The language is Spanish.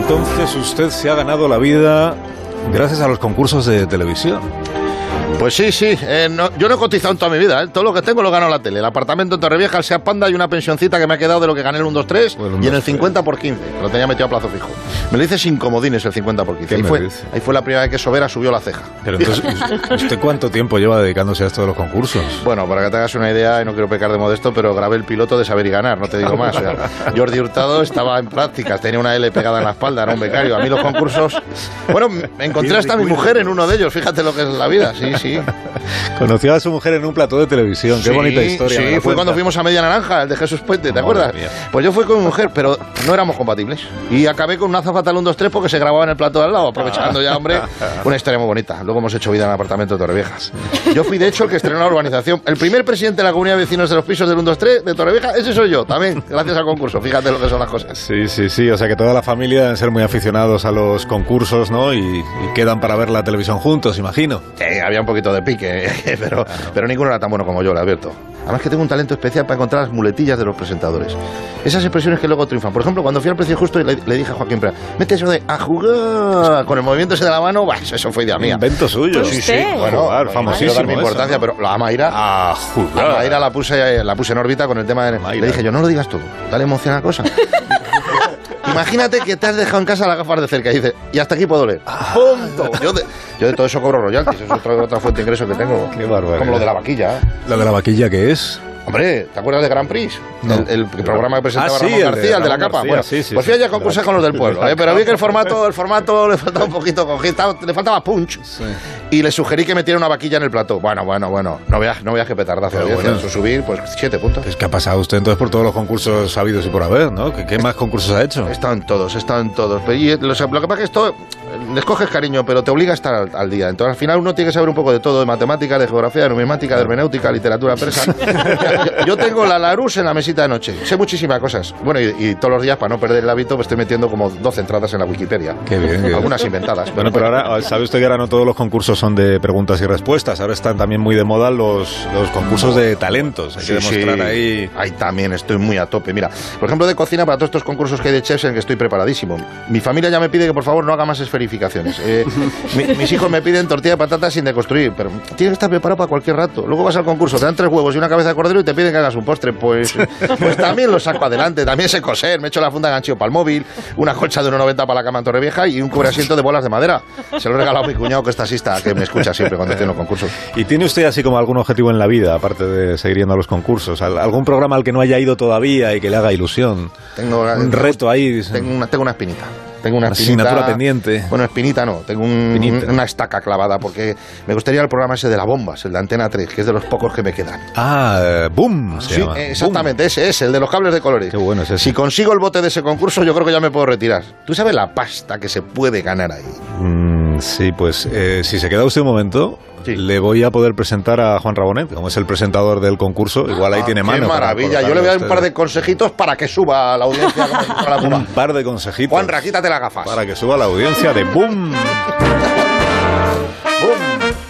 Entonces usted se ha ganado la vida gracias a los concursos de televisión. Pues sí, sí. Eh, yo no he cotizado en toda mi vida. ¿eh? Todo lo que tengo lo gano en la tele. El apartamento en Torrevieja, el Seat Panda y una pensioncita que me ha quedado de lo que gané en el 1, 2, 3 y en el 50 por 15. Lo tenía metido a plazo fijo. Me lo hice sin comodines el 50 por 15. Ahí fue, ahí fue la primera vez que Sobera subió la ceja. Pero entonces, ¿usted cuánto tiempo lleva dedicándose a esto de los concursos? Bueno, para que te hagas una idea, y no quiero pecar de modesto, pero grabé el piloto de Saber y Ganar, no te digo más. Jordi Hurtado estaba en prácticas, tenía una L pegada en la espalda, era un becario. A mí los concursos... Bueno, me encontré hasta mi mujer en uno de ellos, fíjate lo que es la vida, sí, sí. Conoció a su mujer en un plató de televisión. Qué bonita historia. Sí, fue cuando fuimos a Media Naranja, el de Jesús Puente, ¿te acuerdas? Pues yo fui con mi mujer, pero no éramos compatibles. Y acabé con una zafatal 1, 2, 3 porque se grababa en el plató de al lado, aprovechando ya, hombre. Una historia muy bonita. Luego hemos hecho vida en el apartamento de Torreviejas. Yo fui, de hecho, el que estrenó la urbanización. El primer presidente de la comunidad de vecinos de los pisos del 1, 2, 3 de Torrevieja, ese soy yo, también, gracias al concurso. Fíjate lo que son las cosas. Sí, sí, sí. O sea que toda la familia deben ser muy aficionados a los concursos, ¿no? Y, quedan para ver la televisión juntos, imagino. Sí, había un poquito de pique, pero pero ninguno era tan bueno como yo, le advierto. Además que tengo un talento especial para encontrar las muletillas de los presentadores. Esas expresiones que luego triunfan. Por ejemplo, cuando fui al precio justo y le, dije a Joaquín Prat, mete eso de a jugar con el movimiento ese de la mano, eso fue idea mía. Invento suyo. Sí, sí. Bueno, claro, famosísimo. mi importancia, pero la Amaira. A jugar. Amaira la puse, la puse en órbita con el tema de. Le dije yo, no lo digas todo, dale emoción a la cosa. Imagínate que te has dejado en casa las gafas de cerca y dices, y hasta aquí puedo leer. Ah. ¡Punto! Yo de, yo de todo eso cobro royalties, es otra, otra fuente de ingreso que tengo. Qué bárbaro. Como lo de la vaquilla. ¿La de la vaquilla qué es? Hombre, ¿te acuerdas de Grand Prix? El, programa que presentaba ah, Ramón García, el de, la capa. bueno, sí, sí, pues fui allá a concursar con los del pueblo, ¿eh? pero vi que el formato, el formato le faltaba un poquito, le faltaba punch. Y le sugerí que metiera una vaquilla en el plato. Bueno, bueno, bueno, no veas, no veas qué petardazo. Bueno, subir, pues siete puntos. Es que ha pasado usted entonces por todos los concursos habidos y por haber, ¿no? ¿Qué, más concursos ha hecho? Están todos, están todos. Y, lo que pasa es que esto les coges cariño, pero te obliga a estar al, día. Entonces, al final uno tiene que saber un poco de todo, de matemáticas, de geografía, de numismática, de hermenéutica, literatura persa. yo, tengo la Larus en la mesita de noche. Sé muchísimas cosas. Bueno, y, todos los días, para no perder el hábito, me estoy metiendo como 12 entradas en la Wikipedia. Qué bien. Algunas inventadas. Bueno, pero ahora, ¿sabe usted que ahora no todos los concursos son de preguntas y respuestas? Ahora están también muy de moda los, los concursos de talentos. Hay que demostrar ahí... Ahí también estoy muy a tope. Mira, por ejemplo, de cocina, para todos estos concursos que hay de chefs en que estoy preparadísimo. Mi familia ya me pide que por favor no haga más esferificaciones. Eh, mis hijos me piden tortilla de patatas sin deconstruir, pero tienes que estar preparado para cualquier rato. Luego vas al concurso, te dan tres huevos y una cabeza de cordero y te piden que hagas un postre. Pues, pues también lo saco adelante, también sé coser. Me echo la funda de ganchillo para el móvil, una colcha de 1,90 para la cama en Torrevieja y un cubrasiento de bolas de madera. Se lo he regalado a mi cuñado que es taxista, que me escucha siempre cuando estoy en los concursos. ¿Y tiene usted así como algún objetivo en la vida, aparte de seguir yendo a los concursos? ¿Algún programa al que no haya ido todavía y que le haga ilusión? Tengo un reto ahí. Tengo una, tengo una espinita. Tengo una, asignatura pendiente. Bueno, espinita no, tengo una estaca clavada porque me gustaría el programa ese de la bombas, el de Antena 3, que es de los pocos que me quedan. Ah, Boom. sí, exactamente, ese es, el de los cables de colores. Qué bueno es ese. Si consigo el bote de ese concurso, yo creo que ya me puedo retirar. ¿Tú sabes la pasta que se puede ganar ahí? Mm, sí, pues eh, si se queda usted un momento, le voy a poder presentar a Juan Rabonet, como es el presentador del concurso, igual ahí ah, tiene mano. Qué maravilla, yo le voy a dar un par de consejitos para que suba a la audiencia. un par de consejitos. Juan, quítate las gafas. Para que suba la audiencia de Boom. Boom.